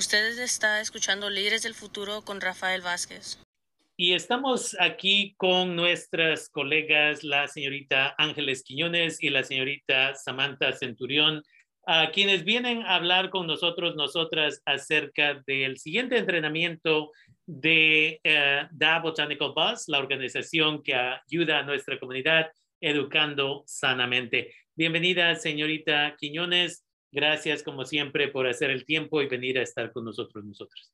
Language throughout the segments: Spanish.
Ustedes está escuchando Líderes del Futuro con Rafael Vázquez. Y estamos aquí con nuestras colegas, la señorita Ángeles Quiñones y la señorita Samantha Centurión, a quienes vienen a hablar con nosotros, nosotras, acerca del siguiente entrenamiento de uh, Da Botanical Bus, la organización que ayuda a nuestra comunidad educando sanamente. Bienvenida, señorita Quiñones. Gracias, como siempre, por hacer el tiempo y venir a estar con nosotros, nosotros.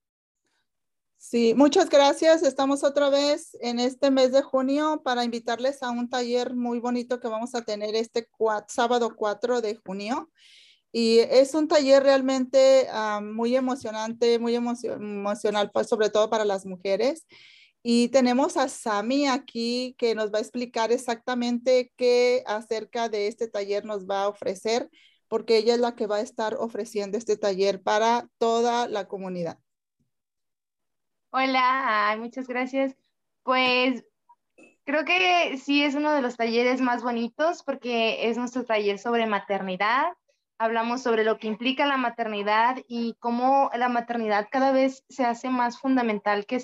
Sí, muchas gracias. Estamos otra vez en este mes de junio para invitarles a un taller muy bonito que vamos a tener este sábado 4 de junio. Y es un taller realmente uh, muy emocionante, muy emocional, pues, sobre todo para las mujeres. Y tenemos a Sami aquí que nos va a explicar exactamente qué acerca de este taller nos va a ofrecer, porque ella es la que va a estar ofreciendo este taller para toda la comunidad. Hola, muchas gracias. Pues creo que sí es uno de los talleres más bonitos porque es nuestro taller sobre maternidad hablamos sobre lo que implica la maternidad y cómo la maternidad cada vez se hace más fundamental que,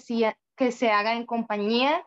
que se haga en compañía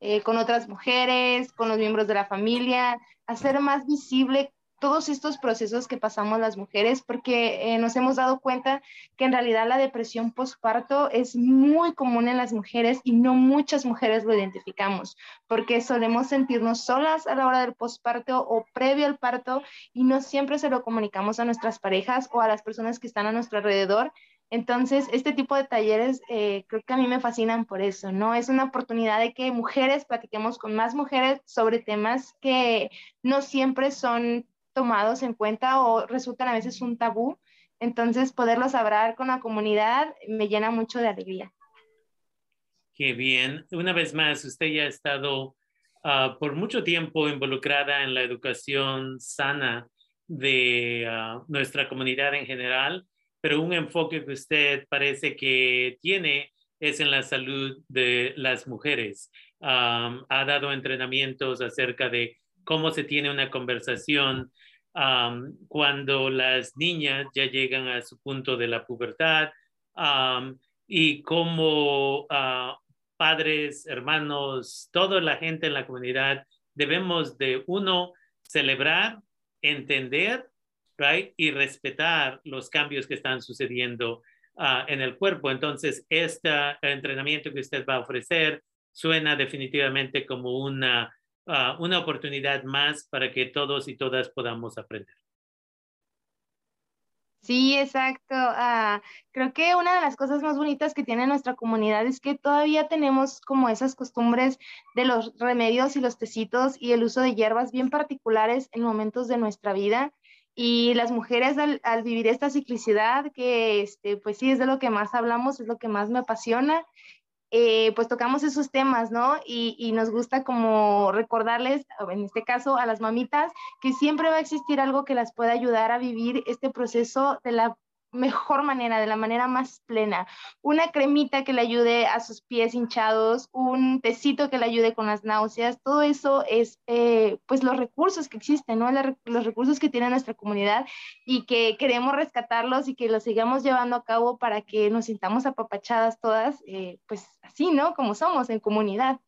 eh, con otras mujeres, con los miembros de la familia, hacer más visible todos estos procesos que pasamos las mujeres, porque eh, nos hemos dado cuenta que en realidad la depresión postparto es muy común en las mujeres y no muchas mujeres lo identificamos, porque solemos sentirnos solas a la hora del postparto o previo al parto y no siempre se lo comunicamos a nuestras parejas o a las personas que están a nuestro alrededor. Entonces, este tipo de talleres eh, creo que a mí me fascinan por eso, ¿no? Es una oportunidad de que mujeres platiquemos con más mujeres sobre temas que no siempre son tomados en cuenta o resultan a veces un tabú. Entonces, poderlos hablar con la comunidad me llena mucho de alegría. Qué bien. Una vez más, usted ya ha estado uh, por mucho tiempo involucrada en la educación sana de uh, nuestra comunidad en general, pero un enfoque que usted parece que tiene es en la salud de las mujeres. Um, ha dado entrenamientos acerca de cómo se tiene una conversación cuando las niñas ya llegan a su punto de la pubertad y cómo ah, padres, hermanos, toda la gente en la comunidad debemos de uno celebrar, entender y respetar los cambios que están sucediendo ah, en el cuerpo. Entonces, este entrenamiento que usted va a ofrecer suena definitivamente como una Ah, una oportunidad más para que todos y todas podamos aprender. Sí, exacto. Ah, creo que una de las cosas más bonitas que tiene nuestra comunidad es que todavía tenemos como esas costumbres de los remedios y los tecitos y el uso de hierbas bien particulares en momentos de nuestra vida. Y las mujeres al, al vivir esta ciclicidad, que este, pues sí es de lo que más hablamos, es lo que más me apasiona eh, pues tocamos esos temas, ¿no? Y, y, nos gusta como recordarles, en este caso a las mamitas, que siempre va a existir algo que las pueda ayudar a vivir este proceso de la mejor manera, de la manera más plena. Una cremita que le ayude a sus pies hinchados, un tecito que le ayude con las náuseas, todo eso es eh, pues los recursos que existen, ¿no? los recursos que tiene nuestra comunidad y que queremos rescatarlos y que los sigamos llevando a cabo para que nos sintamos apapachadas todas, eh, pues así, ¿no? Como somos en comunidad.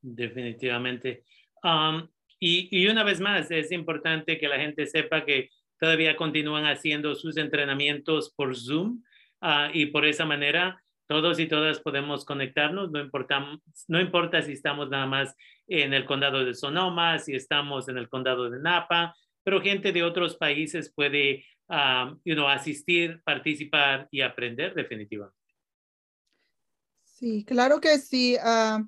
Definitivamente. Um, y, y una vez más, es importante que la gente sepa que todavía continúan haciendo sus entrenamientos por Zoom uh, y por esa manera todos y todas podemos conectarnos, no importa, no importa si estamos nada más en el condado de Sonoma, si estamos en el condado de Napa, pero gente de otros países puede know, asistir, participar y aprender definitivamente. Sí, claro que sí. Uh,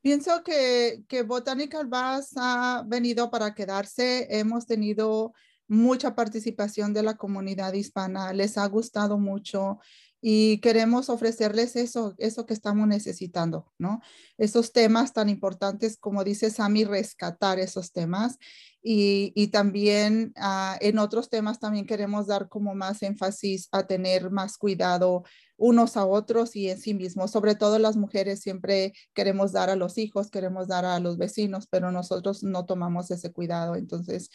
pienso que, que Botanical Bass ha venido para quedarse. Hemos tenido mucha participación de la comunidad hispana, les ha gustado mucho y queremos ofrecerles eso, eso que estamos necesitando, ¿no? Esos temas tan importantes, como dice Sami, rescatar esos temas y, y también uh, en otros temas también queremos dar como más énfasis a tener más cuidado unos a otros y en sí mismos. Sobre todo las mujeres siempre queremos dar a los hijos, queremos dar a los vecinos, pero nosotros no tomamos ese cuidado. Entonces,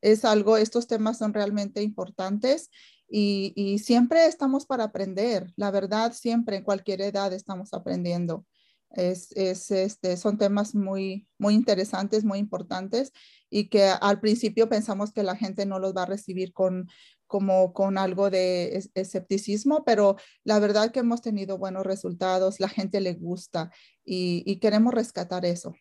es algo, estos temas son realmente importantes y, y, siempre estamos para aprender. La verdad, siempre, en cualquier edad, estamos aprendiendo. Es, es, este, son temas muy, muy interesantes, muy importantes y que al principio pensamos que la gente no los va a recibir con, como con algo de escepticismo, pero la verdad que hemos tenido buenos resultados, la gente le gusta y, y queremos rescatar eso.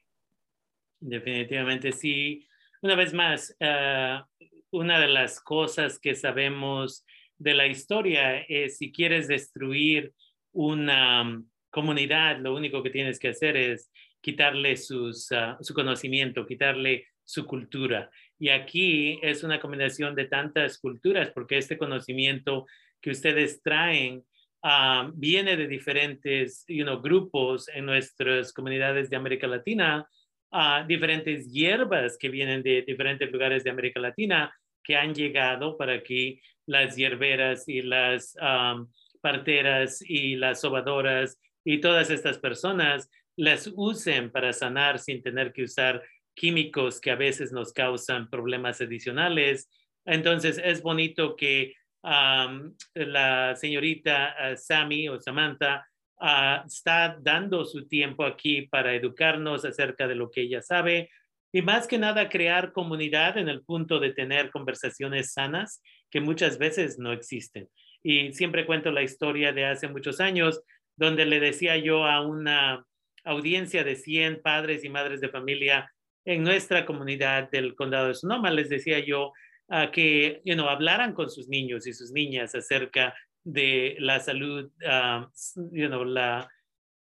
Definitivamente, sí. Una vez más, uh, una de las cosas que sabemos de la historia es si quieres destruir una comunidad, lo único que tienes que hacer es quitarle uh, su conocimiento, quitarle su cultura. Y aquí es una combinación de tantas culturas, porque este conocimiento que ustedes traen uh, viene de diferentes grupos en nuestras comunidades de América Latina, uh, diferentes hierbas que vienen de diferentes lugares de América Latina que han llegado para que las hierberas y las um, parteras y las sobadoras y todas estas personas las usen para sanar sin tener que usar químicos que a veces nos causan problemas adicionales. Entonces es bonito que la señorita uh, Sammy o Samantha uh, está dando su tiempo aquí para educarnos acerca de lo que ella sabe y más que nada crear comunidad en el punto de tener conversaciones sanas que muchas veces no existen. Y siempre cuento la historia de hace muchos años donde le decía yo a una audiencia de 100 padres y madres de familia en nuestra comunidad del condado de Sonoma, les decía yo uh, que you know, hablaran con sus niños y sus niñas acerca de la salud, uh, you know, la,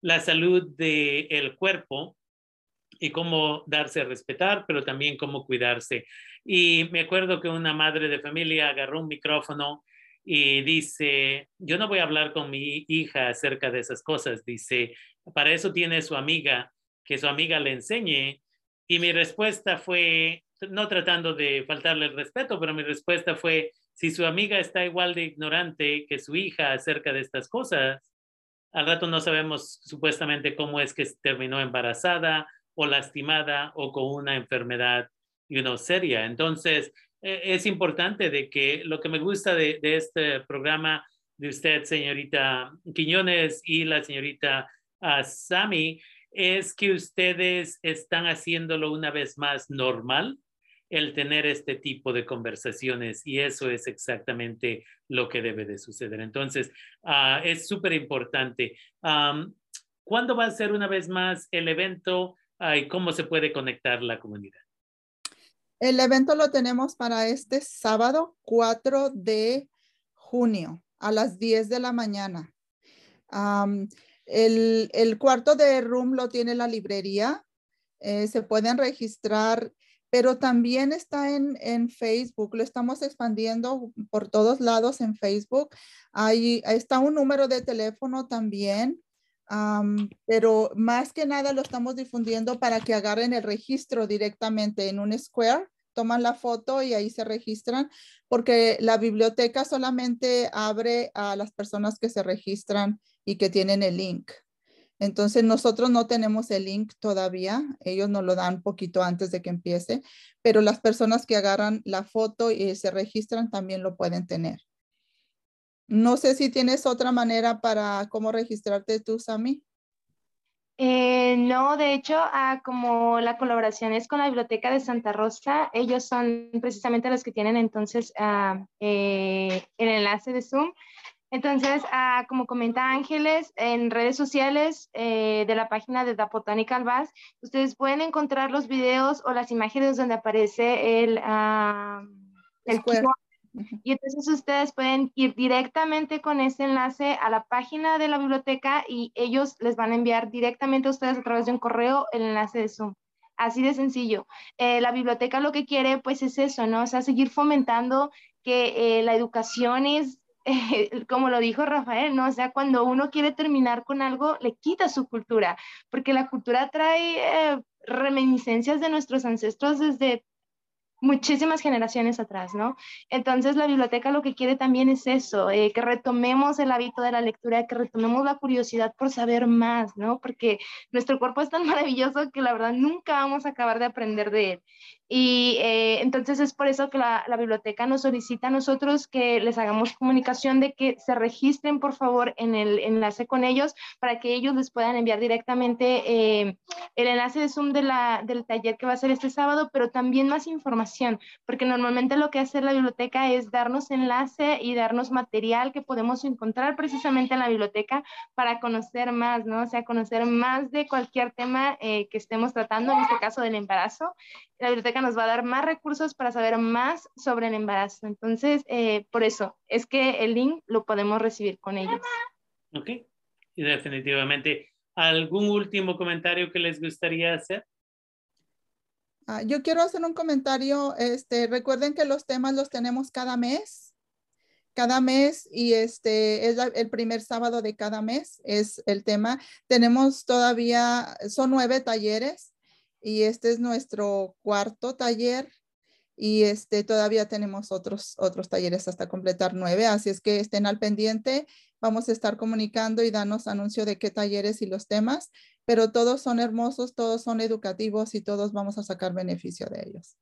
la salud del el cuerpo y cómo darse a respetar, pero también cómo cuidarse. Y me acuerdo que una madre de familia agarró un micrófono y dice, yo no voy a hablar con mi hija acerca de esas cosas. Dice, para eso tiene su amiga, que su amiga le enseñe. Y mi respuesta fue, no tratando de faltarle el respeto, pero mi respuesta fue, si su amiga está igual de ignorante que su hija acerca de estas cosas, al rato no sabemos supuestamente cómo es que terminó embarazada o lastimada o con una enfermedad you know, seria. Entonces, e, es importante de que lo que me gusta de, este programa de usted, señorita Quiñones, y la señorita uh, Sami, es que ustedes están haciéndolo una vez más normal el tener este tipo de conversaciones y eso es exactamente lo que debe de suceder. Entonces, uh, es súper importante. ¿Cuándo va a ser una vez más el evento uh, y cómo se puede conectar la comunidad? El evento lo tenemos para este sábado 4 de junio a las 10 de la mañana. el, cuarto de room lo tiene la librería. Eh, se pueden registrar, pero también está en, en, Facebook. Lo estamos expandiendo por todos lados en Facebook. Ahí está un número de teléfono también. pero más que nada lo estamos difundiendo para que agarren el registro directamente en un Square toman la foto y ahí se registran, porque la biblioteca solamente abre a las personas que se registran y que tienen el link. Entonces nosotros no tenemos el link todavía, ellos nos lo dan poquito antes de que empiece, pero las personas que agarran la foto y se registran también lo pueden tener. No sé si tienes otra manera para cómo registrarte tú, Sami. Eh, no, de hecho, ah, como la colaboración es con la Biblioteca de Santa Rosa, ellos son precisamente los que tienen entonces ah, eh, el enlace de Zoom. Entonces, ah, como comenta Ángeles, en redes sociales eh, de la página de The Botanical Bass, ustedes pueden encontrar los videos o las imágenes donde aparece el, el y entonces ustedes pueden ir directamente con ese enlace a la página de la biblioteca y ellos les van a enviar directamente a ustedes a través de un correo el enlace de Zoom. Así de sencillo. Eh, la biblioteca lo que quiere pues es eso, ¿no? O sea, seguir fomentando que eh, la educación es, como lo dijo Rafael, ¿no? O sea, cuando uno quiere terminar con algo, le quita su cultura, porque la cultura trae eh, reminiscencias de nuestros ancestros desde muchísimas generaciones atrás, ¿no? Entonces la biblioteca lo que quiere también es eso, eh, que retomemos el hábito de la lectura, que retomemos la curiosidad por saber más, ¿no? Porque nuestro cuerpo es tan maravilloso que la verdad nunca vamos a acabar de aprender de él. Y eh, entonces es por eso que la, biblioteca nos solicita a nosotros que les hagamos comunicación de que se registren, por favor, en el enlace con ellos para que ellos les puedan enviar directamente eh, el enlace de Zoom de la, del taller que va a ser este sábado, pero también más información, porque normalmente lo que hace la biblioteca es darnos enlace y darnos material que podemos encontrar precisamente en la biblioteca para conocer más, ¿no? O sea, conocer más de cualquier tema eh, que estemos tratando, en este caso del embarazo la biblioteca nos va a dar más recursos para saber más sobre el embarazo. Entonces, eh, por eso es que el link lo podemos recibir con ellos. Ok, y definitivamente. ¿Algún último comentario que les gustaría hacer? Ah, yo quiero hacer un comentario. Este, recuerden que los temas los tenemos cada mes. Cada mes y este es el primer sábado de cada mes es el tema. Tenemos todavía, son nueve talleres y este es nuestro cuarto taller y este todavía tenemos otros otros talleres hasta completar nueve, así es que estén al pendiente, vamos a estar comunicando y danos anuncio de qué talleres y los temas, pero todos son hermosos, todos son educativos y todos vamos a sacar beneficio de ellos.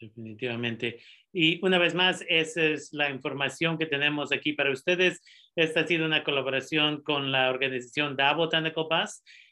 Definitivamente. Y una vez más, esa es la información que tenemos aquí para ustedes. Esta ha sido una colaboración con la organización Da Botanical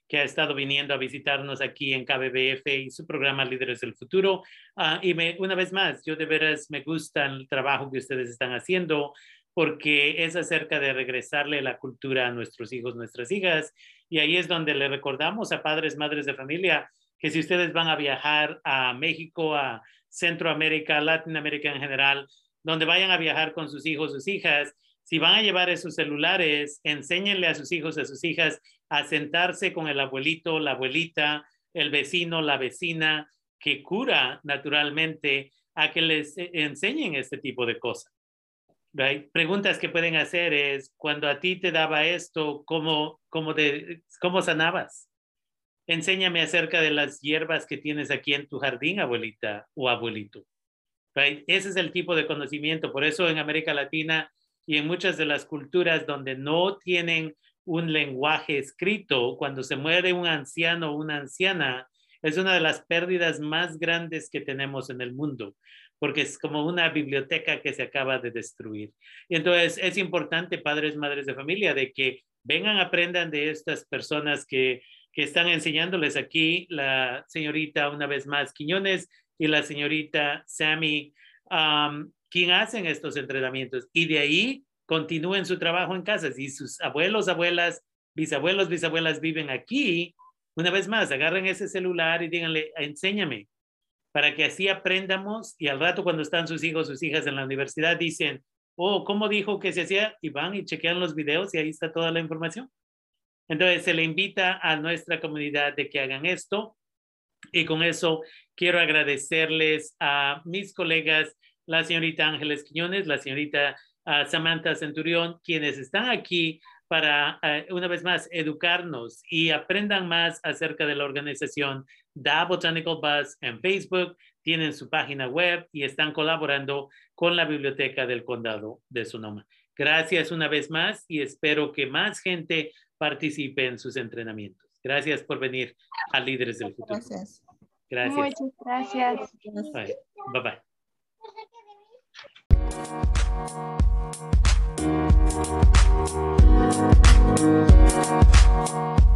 que ha estado viniendo a visitarnos aquí en KBBF y su programa Líderes del Futuro. Ah, y una vez más, yo de veras me gusta el trabajo que ustedes están haciendo porque es acerca de regresarle la cultura a nuestros hijos, nuestras hijas. Y ahí es donde le recordamos a padres, madres de familia, que si ustedes van a viajar a México, a Centroamérica, Latinoamérica en general, donde vayan a viajar con sus hijos, sus hijas, si van a llevar esos celulares, enséñenle a sus hijos, a sus hijas a sentarse con el abuelito, la abuelita, el vecino, la vecina, que cura naturalmente a que les e, enseñen este tipo de cosas. Preguntas que pueden hacer es, cuando a ti te daba esto, ¿cómo, cómo, de, cómo sanabas? Enséñame acerca de las hierbas que tienes aquí en tu jardín, abuelita o abuelito. Ese es el tipo de conocimiento. Por eso en América Latina y en muchas de las culturas donde no tienen un lenguaje escrito, cuando se muere un anciano o una anciana, es una de las pérdidas más grandes que tenemos en el mundo, porque es como una biblioteca que se acaba de destruir. Y entonces es importante, padres, madres de familia, de que vengan, aprendan de estas personas que, que están enseñándoles aquí, la señorita, una vez más, Quiñones y la señorita Sammy, um, quien hacen estos entrenamientos. Y de ahí continúen su trabajo en casa. Si sus abuelos, abuelas, bisabuelos, bisabuelas viven aquí, una vez más, agarren ese celular y díganle, enséñame, para que así aprendamos y al rato cuando están sus hijos, sus hijas en la universidad, dicen, oh, ¿cómo dijo que se hacía? Y van y chequean los videos y ahí está toda la información. Entonces, se le invita a nuestra comunidad de que hagan esto. Y con eso quiero agradecerles a mis colegas, la señorita Ángeles Quiñones, la señorita a Samantha Centurión, quienes están aquí para, eh, una vez más, educarnos y aprendan más acerca de la organización Da Botanical Bus en Facebook, tienen su página web y están colaborando con la Biblioteca del Condado de Sonoma. Gracias una vez más y espero que más gente participe en sus entrenamientos. Gracias por venir a Líderes del Futuro. Gracias. Gracias. Muchas gracias. bye. bye. Thank you.